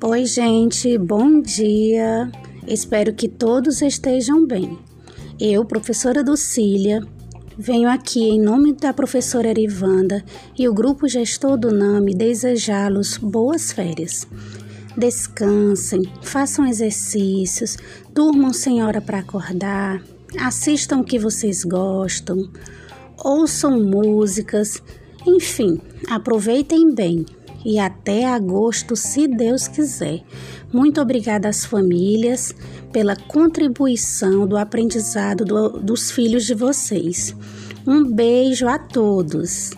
Oi, gente, bom dia. Espero que todos estejam bem. Eu, professora Lucília, venho aqui em nome da professora Erivanda e o grupo gestor do NAMI desejá-los boas férias. Descansem, façam exercícios, durmam sem hora para acordar, assistam o que vocês gostam, ouçam músicas, enfim, aproveitem bem e até agosto, se Deus quiser. Muito obrigada às famílias pela contribuição do aprendizado do, dos filhos de vocês. Um beijo a todos.